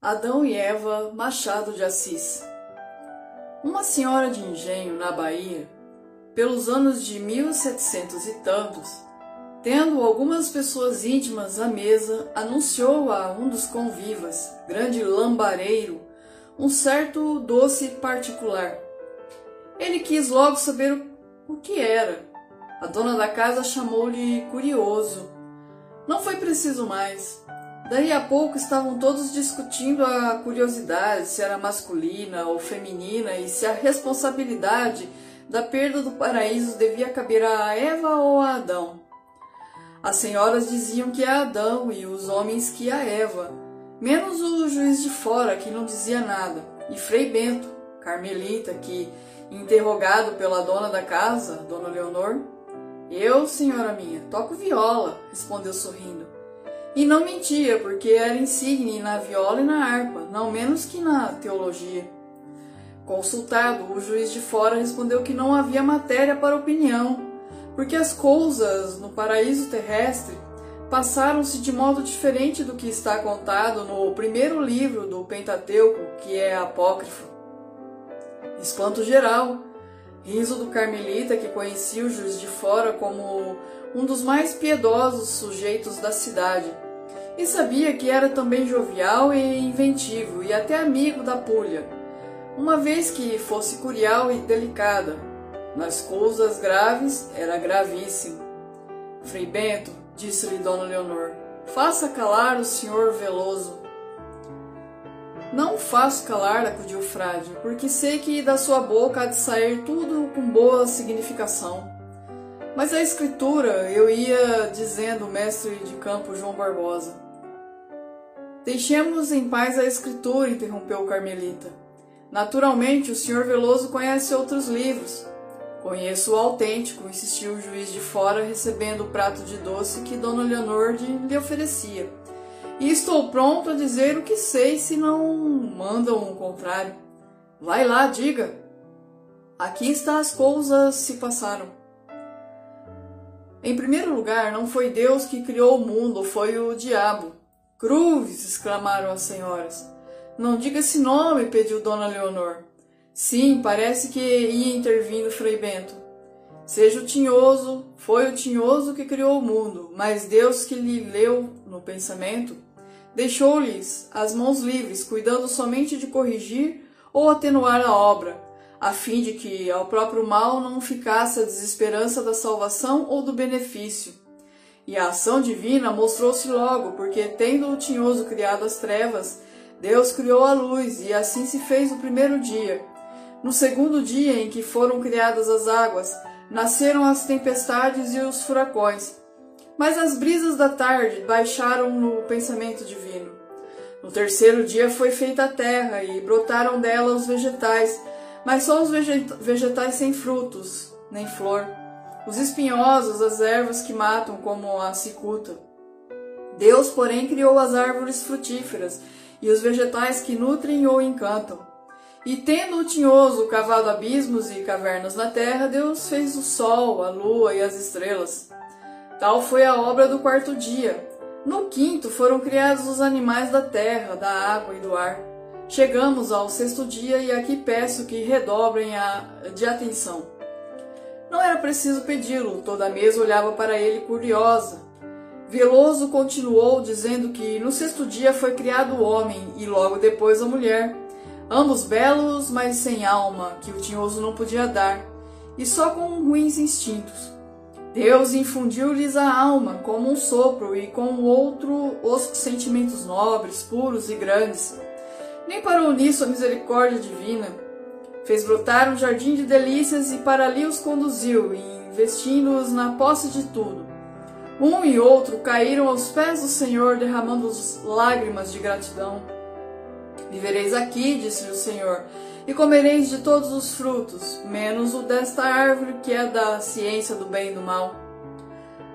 Adão e Eva Machado de Assis Uma senhora de engenho na Bahia, pelos anos de 1700 e tantos, tendo algumas pessoas íntimas à mesa, anunciou a um dos convivas, grande lambareiro, um certo doce particular. Ele quis logo saber o que era. A dona da casa chamou-lhe curioso. Não foi preciso mais. Daí a pouco estavam todos discutindo a curiosidade, se era masculina ou feminina e se a responsabilidade da perda do paraíso devia caber a Eva ou a Adão. As senhoras diziam que a Adão e os homens que a Eva, menos o juiz de fora que não dizia nada, e Frei Bento, carmelita, que, interrogado pela dona da casa, Dona Leonor, eu, senhora minha, toco viola, respondeu sorrindo. E não mentia, porque era insigne na viola e na harpa, não menos que na teologia. Consultado, o juiz de fora respondeu que não havia matéria para opinião, porque as coisas no paraíso terrestre passaram-se de modo diferente do que está contado no primeiro livro do Pentateuco, que é apócrifo. Espanto geral, riso do carmelita que conhecia o juiz de fora como um dos mais piedosos sujeitos da cidade e sabia que era também jovial e inventivo e até amigo da pulha, uma vez que fosse curial e delicada. Nas coisas graves era gravíssimo. Frei Bento, disse-lhe Dona Leonor, faça calar o senhor Veloso. Não faço calar, acudiu frade, porque sei que da sua boca há de sair tudo com boa significação. Mas a escritura, eu ia dizendo o mestre de campo João Barbosa. Deixemos em paz a escritura, interrompeu o Carmelita. Naturalmente, o senhor Veloso conhece outros livros. Conheço o autêntico, insistiu o juiz de fora, recebendo o prato de doce que Dona Leonor lhe oferecia. E estou pronto a dizer o que sei se não mandam o contrário. Vai lá, diga. Aqui está as coisas se passaram. Em primeiro lugar, não foi Deus que criou o mundo, foi o diabo. Cruz! exclamaram as senhoras. Não diga esse nome, pediu Dona Leonor. Sim, parece que ia intervindo Frei Bento. Seja o tinhoso, foi o tinhoso que criou o mundo, mas Deus que lhe leu no pensamento, deixou-lhes as mãos livres, cuidando somente de corrigir ou atenuar a obra, a fim de que ao próprio mal não ficasse a desesperança da salvação ou do benefício. E a ação divina mostrou-se logo, porque, tendo o tinhoso criado as trevas, Deus criou a luz, e assim se fez o primeiro dia. No segundo dia em que foram criadas as águas, nasceram as tempestades e os furacões. Mas as brisas da tarde baixaram no pensamento divino. No terceiro dia foi feita a terra, e brotaram dela os vegetais, mas só os vegetais sem frutos, nem flor os espinhosos, as ervas que matam, como a cicuta. Deus, porém, criou as árvores frutíferas e os vegetais que nutrem ou encantam. E tendo o tinhoso cavado abismos e cavernas na terra, Deus fez o sol, a lua e as estrelas. Tal foi a obra do quarto dia. No quinto foram criados os animais da terra, da água e do ar. Chegamos ao sexto dia e aqui peço que redobrem a de atenção. Não era preciso pedi-lo, toda a mesa olhava para ele curiosa. Veloso continuou dizendo que no sexto dia foi criado o homem e logo depois a mulher, ambos belos, mas sem alma, que o tinhoso não podia dar, e só com ruins instintos. Deus infundiu-lhes a alma como um sopro e com outro os sentimentos nobres, puros e grandes. Nem parou nisso a misericórdia divina Fez brotar um jardim de delícias e para ali os conduziu, investindo-os na posse de tudo. Um e outro caíram aos pés do Senhor, derramando lágrimas de gratidão. Vivereis aqui, disse-lhe o Senhor, e comereis de todos os frutos, menos o desta árvore que é da ciência do bem e do mal.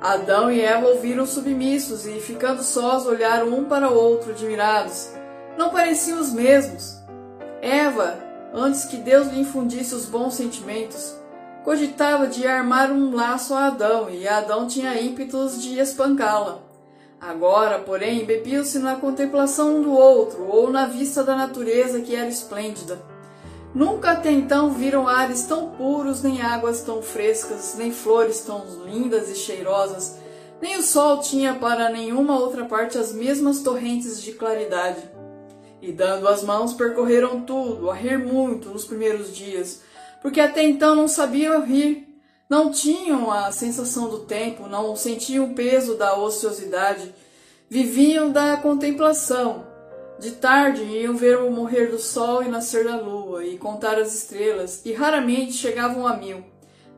Adão e Eva ouviram submissos e, ficando sós, olharam um para o outro admirados. Não pareciam os mesmos. Eva antes que Deus lhe infundisse os bons sentimentos, cogitava de armar um laço a Adão, e Adão tinha ímpetos de espancá-la. Agora, porém, embebiam-se na contemplação um do outro ou na vista da natureza que era esplêndida. Nunca até então viram ares tão puros, nem águas tão frescas, nem flores tão lindas e cheirosas, nem o sol tinha para nenhuma outra parte as mesmas torrentes de claridade. E dando as mãos, percorreram tudo, a rir muito nos primeiros dias, porque até então não sabiam rir, não tinham a sensação do tempo, não sentiam o peso da ociosidade, viviam da contemplação. De tarde iam ver o morrer do sol e nascer da lua, e contar as estrelas, e raramente chegavam a mil.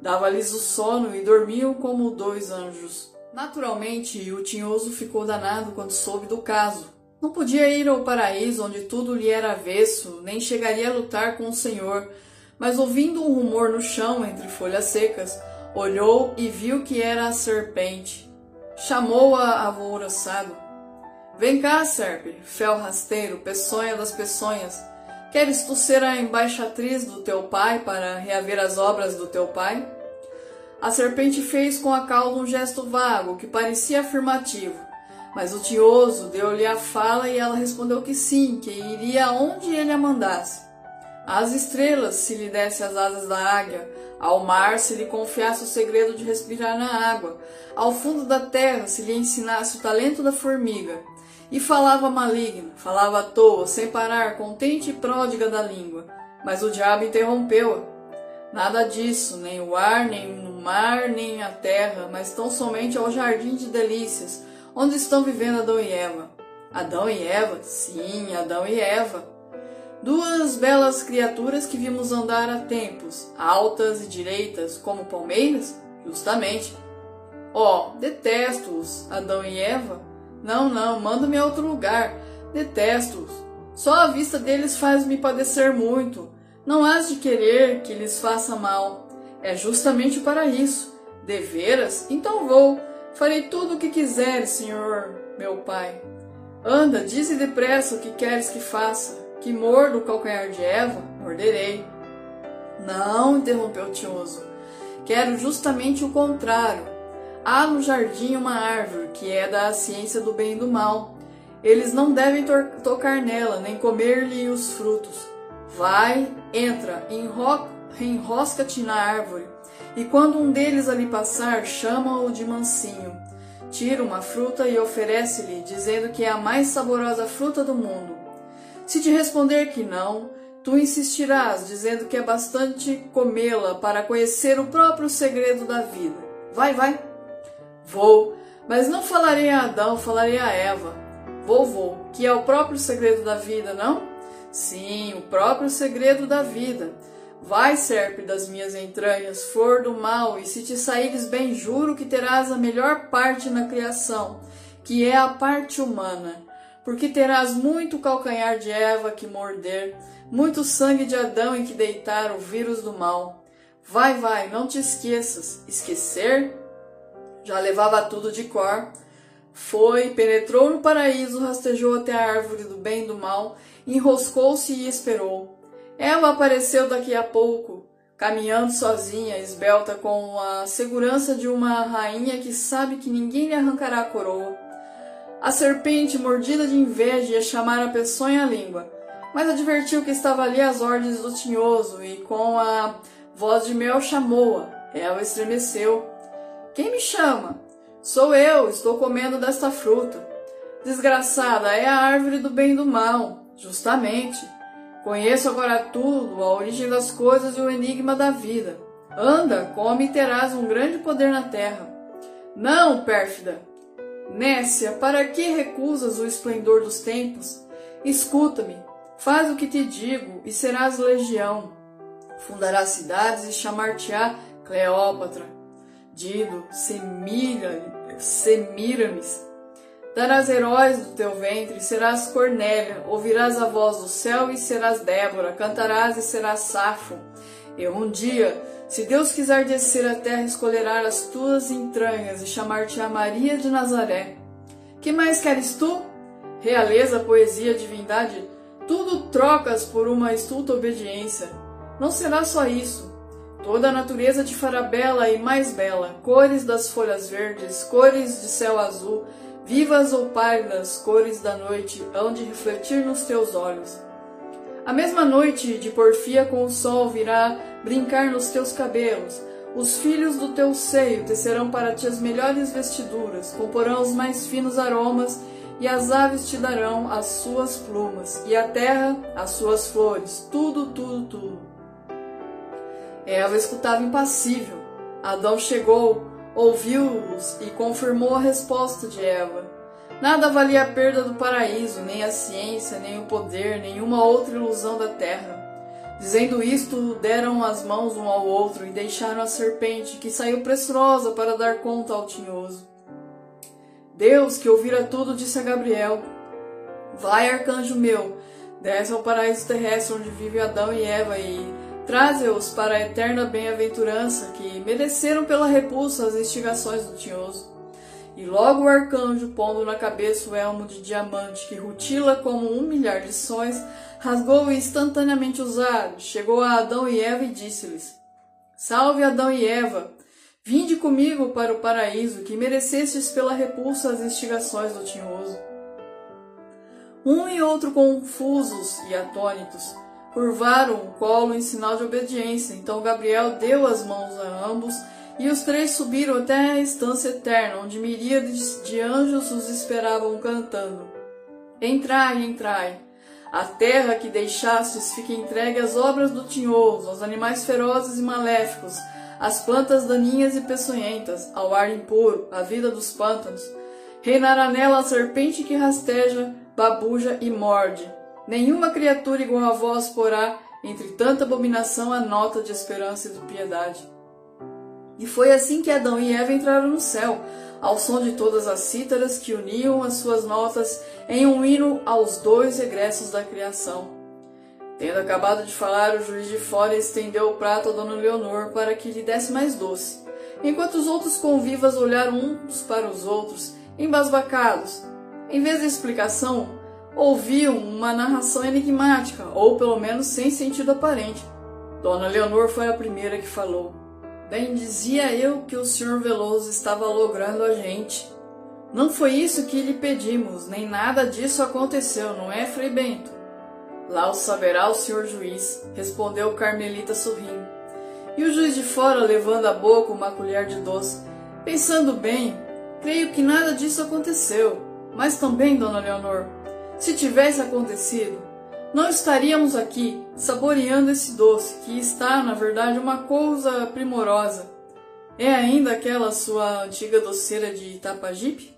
Dava-lhes o sono e dormiam como dois anjos. Naturalmente, o tinhoso ficou danado quando soube do caso. Não podia ir ao paraíso, onde tudo lhe era avesso, nem chegaria a lutar com o Senhor, mas ouvindo um rumor no chão entre folhas secas, olhou e viu que era a serpente. Chamou-a alvoroçado. Vem cá, serpe, fel rasteiro, peçonha das peçonhas. Queres tu ser a embaixatriz do teu pai para reaver as obras do teu pai? A serpente fez com a cauda um gesto vago que parecia afirmativo, mas o tioso deu-lhe a fala e ela respondeu que sim, que iria onde ele a mandasse. Às estrelas se lhe desse as asas da águia, ao mar se lhe confiasse o segredo de respirar na água, ao fundo da terra se lhe ensinasse o talento da formiga. E falava maligna, falava à toa, sem parar, contente e pródiga da língua. Mas o diabo interrompeu-a. Nada disso, nem o ar, nem no mar, nem a terra, mas tão somente ao jardim de delícias, onde estão vivendo Adão e Eva. Adão e Eva? Sim, Adão e Eva. Duas belas criaturas que vimos andar há tempos, altas e direitas como palmeiras? Justamente. Oh, detesto-os, Adão e Eva. Não, não, manda-me a outro lugar. Detesto-os. Só a vista deles faz-me padecer muito. Não has de querer que lhes faça mal. É justamente para isso. Deveras? Então vou. Farei tudo o que quiseres, senhor, meu pai. Anda, dize depressa o que queres que faça que mordo o calcanhar de Eva, morderei. Não, interrompeu Tioso. Quero justamente o contrário. Há no jardim uma árvore que é da ciência do bem e do mal. Eles não devem to tocar nela, nem comer-lhe os frutos. Vai, entra, enro enrosca-te na árvore, e quando um deles ali passar, chama-o de mansinho. Tira uma fruta e oferece-lhe, dizendo que é a mais saborosa fruta do mundo. Se te responder que não, tu insistirás, dizendo que é bastante comê-la para conhecer o próprio segredo da vida. Vai, vai. Vou, mas não falarei a Adão, falarei a Eva. Vou, vou, que é o próprio segredo da vida, não? Sim, o próprio segredo da vida. Vai, serpe das minhas entranhas, flor do mal, e se te saíres bem, juro que terás a melhor parte na criação, que é a parte humana porque terás muito calcanhar de Eva que morder, muito sangue de Adão em que deitar o vírus do mal. Vai, vai, não te esqueças. Esquecer? Já levava tudo de cor. Foi, penetrou no paraíso, rastejou até a árvore do bem e do mal, enroscou-se e esperou. Ela apareceu daqui a pouco, caminhando sozinha, esbelta, com a segurança de uma rainha que sabe que ninguém lhe arrancará a coroa. A serpente, mordida de inveja, ia chamar a peçonha à língua, mas advertiu que estava ali às ordens do tinhoso e com a voz de mel chamou-a. Ela estremeceu. Quem me chama? Sou eu, estou comendo desta fruta. Desgraçada, é a árvore do bem e do mal. Justamente. Conheço agora tudo, a origem das coisas e o enigma da vida. Anda, come e terás um grande poder na terra. Não, pérfida, Nécia, para que recusas o esplendor dos tempos? Escuta-me, faz o que te digo e serás legião. Fundarás cidades e chamar-te-á Cleópatra, Dido, Semíramis. Darás heróis do teu ventre, serás Cornélia, ouvirás a voz do céu e serás Débora, cantarás e serás Safo. Eu um dia se Deus quiser descer à terra, escolherá as tuas entranhas e chamar-te a Maria de Nazaré. Que mais queres tu? Realeza, poesia, divindade, tudo trocas por uma estulta obediência. Não será só isso. Toda a natureza te fará bela e mais bela, cores das folhas verdes, cores de céu azul, vivas ou pálidas cores da noite hão de refletir nos teus olhos. A mesma noite de porfia com o sol virá brincar nos teus cabelos. Os filhos do teu seio tecerão para ti as melhores vestiduras, comporão os mais finos aromas, e as aves te darão as suas plumas, e a terra as suas flores, tudo, tudo, tudo. Eva escutava impassível. Adão chegou, ouviu-os e confirmou a resposta de Eva. Nada valia a perda do paraíso, nem a ciência, nem o poder, nenhuma outra ilusão da terra. Dizendo isto, deram as mãos um ao outro e deixaram a serpente, que saiu pressurosa para dar conta ao tinhoso. Deus, que ouvira tudo, disse a Gabriel: Vai, arcanjo meu, desce ao paraíso terrestre onde vive Adão e Eva e traze-os para a eterna bem-aventurança que mereceram pela repulsa as instigações do tinhoso. E logo o arcanjo, pondo na cabeça o elmo de diamante que rutila como um milhar de sóis, rasgou-o instantaneamente usado, chegou a Adão e Eva e disse-lhes: Salve Adão e Eva! Vinde comigo para o paraíso, que merecestes pela repulsa as instigações do tinhoso. Um e outro confusos e atônitos, curvaram o colo em sinal de obediência. Então Gabriel deu as mãos a ambos e os três subiram até a estância eterna, onde miríades de anjos os esperavam cantando. Entrai, entrai. A terra que deixastes fica entregue às obras do tinhoso, aos animais ferozes e maléficos, às plantas daninhas e peçonhentas, ao ar impuro, à vida dos pântanos. Reinará nela a serpente que rasteja, babuja e morde. Nenhuma criatura igual a vós porá, entre tanta abominação, a nota de esperança e de piedade. E foi assim que Adão e Eva entraram no céu, ao som de todas as cítaras que uniam as suas notas em um hino aos dois regressos da criação. Tendo acabado de falar, o juiz de fora estendeu o prato a Dona Leonor para que lhe desse mais doce, enquanto os outros convivas olharam uns para os outros, embasbacados. Em vez de explicação, ouviam uma narração enigmática, ou pelo menos sem sentido aparente. Dona Leonor foi a primeira que falou. Bem, dizia eu que o Sr. Veloso estava logrando a gente. Não foi isso que lhe pedimos, nem nada disso aconteceu, não é, Frei Bento? Lá o saberá o senhor juiz, respondeu Carmelita sorrindo. E o juiz de fora, levando à boca uma colher de doce. Pensando bem, creio que nada disso aconteceu. Mas também, dona Leonor, se tivesse acontecido, não estaríamos aqui saboreando esse doce, que está, na verdade, uma coisa primorosa. É ainda aquela sua antiga doceira de Itapajipe?